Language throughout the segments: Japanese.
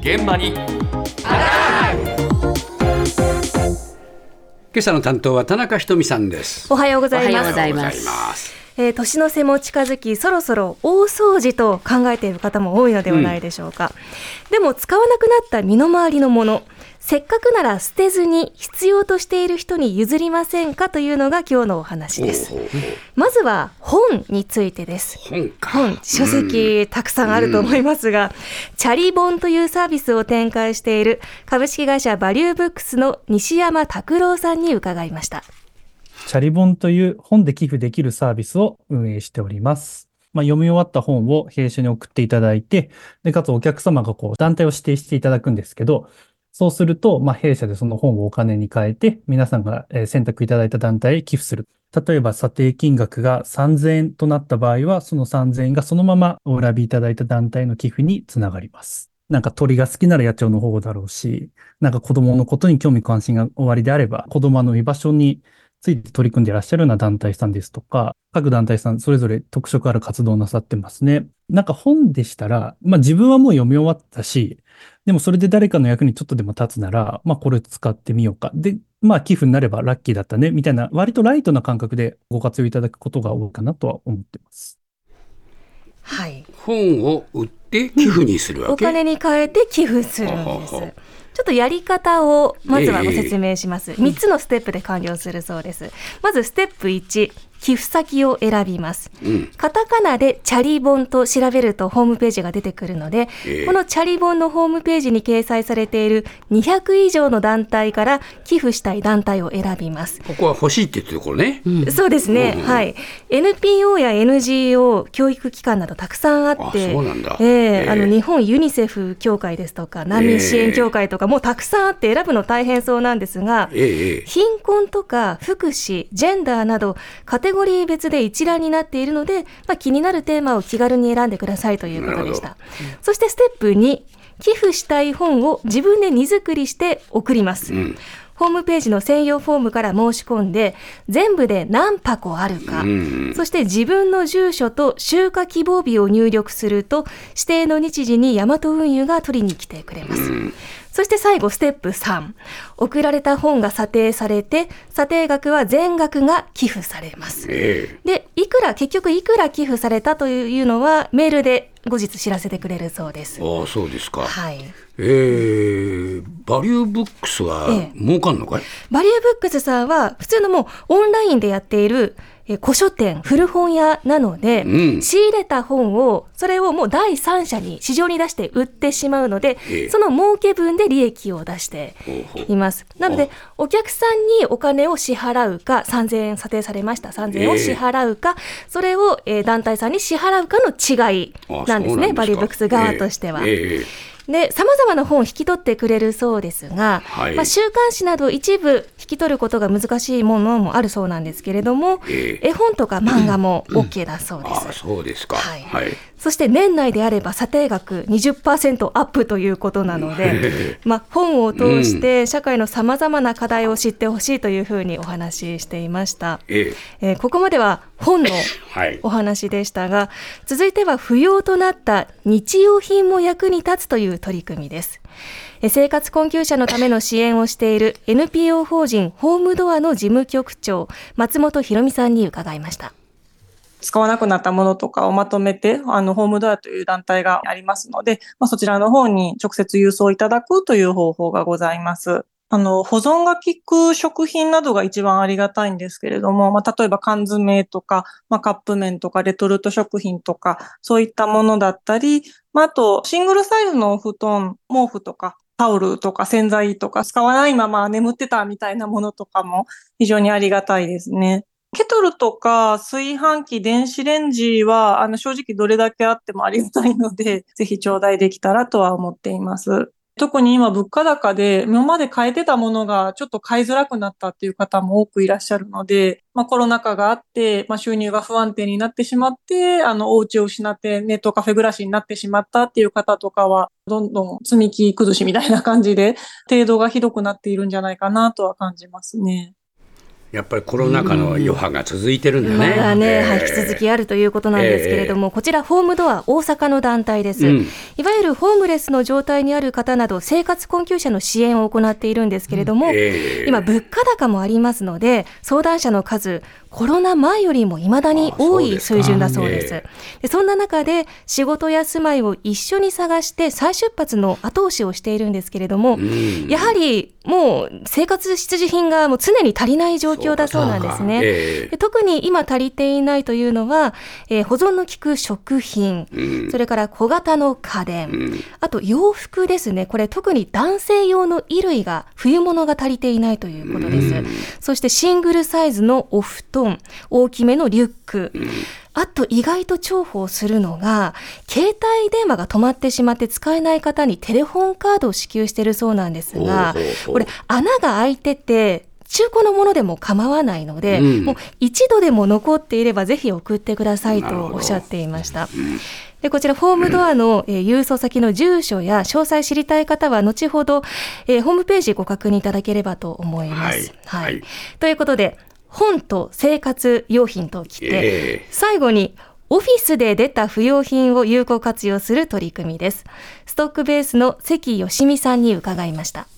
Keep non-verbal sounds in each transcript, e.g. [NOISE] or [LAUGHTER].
現場に。今朝の担当は田中ひとみさんです。おはようございます。えー年の瀬も近づき、そろそろ大掃除と考えている方も多いのではないでしょうか。でも使わなくなった身の回りのもの、せっかくなら捨てずに必要としている人に譲りませんかというのが今日のお話です。まずは本についてです。本か本、書籍、たくさんあると思いますが、チャリ本というサービスを展開している株式会社バリューブックスの西山拓郎さんに伺いました。チャリ本という本で寄付できるサービスを運営しております。まあ、読み終わった本を弊社に送っていただいて、で、かつお客様がこう団体を指定していただくんですけど、そうすると、まあ、弊社でその本をお金に変えて、皆さんが選択いただいた団体へ寄付する。例えば査定金額が3000円となった場合は、その3000円がそのままお選びいただいた団体の寄付につながります。なんか鳥が好きなら野鳥の保護だろうし、なんか子供のことに興味関心がおありであれば、子供の居場所について取り組んでいらっしゃるような団体さんですとか、各団体さんそれぞれ特色ある活動をなさってますね。なんか本でしたら、まあ自分はもう読み終わったし、でもそれで誰かの役にちょっとでも立つなら、まあこれ使ってみようか。で、まあ寄付になればラッキーだったね、みたいな割とライトな感覚でご活用いただくことが多いかなとは思ってます。はい。本を売って寄付にするわけ、お金に変えて寄付するんです。はははっとやり方をまずはご説明します。3つのステップで完了するそうです。まずステップ1、寄付先を選びます。うん。カタカナでチャリ本と調べるとホームページが出てくるので、ええ。このチャリ本のホームページに掲載されている200以上の団体から寄付したい団体を選びます。ここは欲しいって言ってるところね、そうですね、うんはい。NPO や NGO、教育機関などたくさんあって、あそうなんだ。ええええ。あの日本ユニセフ協会ですとか、難民支援協会とか、もうたくさんあって選ぶの大変そうなんですが、ええ。ええ貧困とか福祉、ジェンダーなど、カテゴリー別で一覧になっているので、まあ、気になるテーマを気軽に選んでくださいということでした。そしてステップ2、寄付したい本を自分で荷造りして送ります。うんホームページの専用フォームから申し込んで、全部で何箱あるか、うんそして自分の住所と集荷希望日を入力すると、指定の日時にヤマト運輸が取りに来てくれます。そして最後、ステップ3。送られた本が査定されて、査定額は全額が寄付されます。えで、いくら、結局いくら寄付されたというのは、メールで後日知らせてくれるそうです。えああそうですか、はい。ええバリューブックスはええ。儲かんのかい、バリューブックスさんは、普通のもうオンラインでやっている、えー古書店、古本屋なので、うん。仕入れた本を、それをもう第三者に市場に出して売ってしまうので、ええ。その儲け分で利益を出しています。なので、お客さんにお金を支払うか、3000円査定されました、3000円を支払うか、それを、えー団体さんに支払うかの違いあなんですね、バリューブックス側としては。ええええで、様々な本を引き取ってくれるそうですが、はい。まあ、週刊誌など一部引き取ることが難しいものもあるそうなんですけれども、ええ。絵本とか漫画も OK だそうでああす。そうですか。はい。はい。そして年内であれば査定額20%アップということなので、[LAUGHS] まあ、本を通して社会の様々な課題を知ってほしいというふうにお話ししていました。ええ。えーここまでは本の [LAUGHS] はい。お話でしたが、続いては不要となった日用品も役に立つという取り組みです。生活困窮者のための支援をしている NPO 法人ホームドアの事務局長、松本博美さんに伺いました。使わなくなったものとかをまとめて、あの、ホームドアという団体がありますので、まあ、そちらの方に直接郵送いただくという方法がございます。あの、保存が効く食品などが一番ありがたいんですけれども、まあ、例えば缶詰とか、まあ、カップ麺とか、レトルト食品とか、そういったものだったり、まあ、あと、シングルサイズのお布団、毛布とか、タオルとか洗剤とか使わないまま眠ってたみたいなものとかも非常にありがたいですね。ケトルとか炊飯器、電子レンジは、あの、正直どれだけあってもありがたいので、ぜひ頂戴できたらとは思っています。特に今物価高で今まで買えてたものがちょっと買いづらくなったっていう方も多くいらっしゃるので、まあコロナ禍があって、まあ収入が不安定になってしまって、あのお家を失ってネットカフェ暮らしになってしまったっていう方とかは、どんどん積み木崩しみたいな感じで、程度がひどくなっているんじゃないかなとは感じますね。やっぱりコロナ禍の余波が続いてるんだね。まだね、えーはい、引き続きあるということなんですけれども、こちら、ホームドア、大阪の団体です、うん。いわゆるホームレスの状態にある方など、生活困窮者の支援を行っているんですけれども、えー今、物価高もありますので、相談者の数、コロナ前よりも未だにあ多い水準だそうです。えでそんな中で、仕事や住まいを一緒に探して、再出発の後押しをしているんですけれども、うんやはりもう生活必需品がもう常に足りない状況だそうなんですね。えで特に今足りていないというのは、えー保存の効く食品、ーうんそれから小型の家電、うんあと洋服ですね。これ特に男性用の衣類が冬物が足りていないということです。うんそしてシングルサイズのお布団、大きめのリュック、あと意外と重宝するのが、携帯電話が止まってしまって使えない方にテレホンカードを支給しているそうなんですがこれ穴が開いてて、中古のものでも構わないので、うん。もう一度でも残っていればぜひ送ってくださいとおっしゃっていました。でこちら、ホームドアの、えー郵送先の住所や詳細知りたい方は、後ほど、えーホームページご確認いただければと思います。はい。はい。ということで、本と生活用品ときて、ええ最後に、オフィスで出た不用品を有効活用する取り組みです。ストックベースの関よ美さんに伺いました。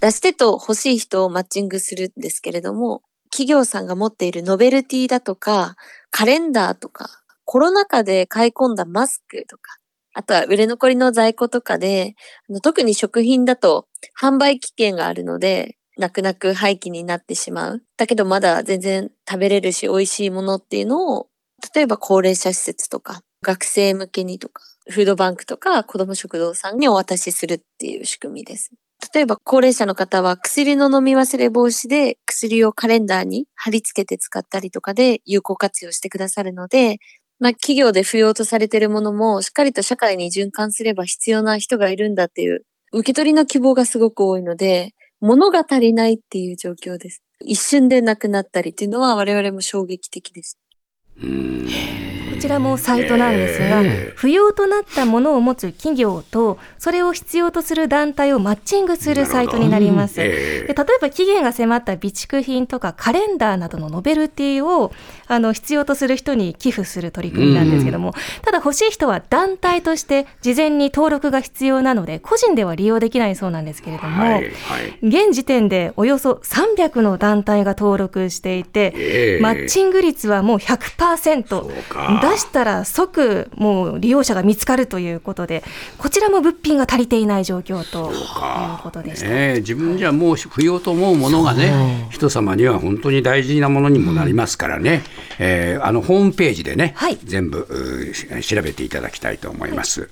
出し手と欲しい人をマッチングするんですけれども、企業さんが持っているノベルティだとか、カレンダーとか、コロナ禍で買い込んだマスクとか、あとは売れ残りの在庫とかで、特に食品だと販売期限があるので、泣く泣く廃棄になってしまう。だけどまだ全然食べれるし美味しいものっていうのを、例えば高齢者施設とか、学生向けにとか、フードバンクとか子ども食堂さんにお渡しするっていう仕組みです。例えば高齢者の方は薬の飲み忘れ防止で薬をカレンダーに貼り付けて使ったりとかで有効活用してくださるので、まあ企業で不要とされているものもしっかりと社会に循環すれば必要な人がいるんだっていう受け取りの希望がすごく多いので、物が足りないっていう状況です。一瞬でなくなったりっていうのは我々も衝撃的です。うんこちらもサイトなんですが、ええ。不要となったものを持つ企業と、それを必要とする団体をマッチングするサイトになります。ええ。で例えば期限が迫った備蓄品とかカレンダーなどのノベルティをあの必要とする人に寄付する取り組みなんですけども、ただ欲しい人は団体として事前に登録が必要なので個人では利用できないそうなんですけれども、はいはい。現時点でおよそ300の団体が登録していて、ええ。マッチング率はもう100%そうか出したら即もう利用者が見つかるということでこちらも物品が足りていない状況ということでした。ねえ自分じゃもう不要と思うものがね人様には本当に大事なものにもなりますからね、えーあのホームページでね、はい。全部調べていただきたいと思います。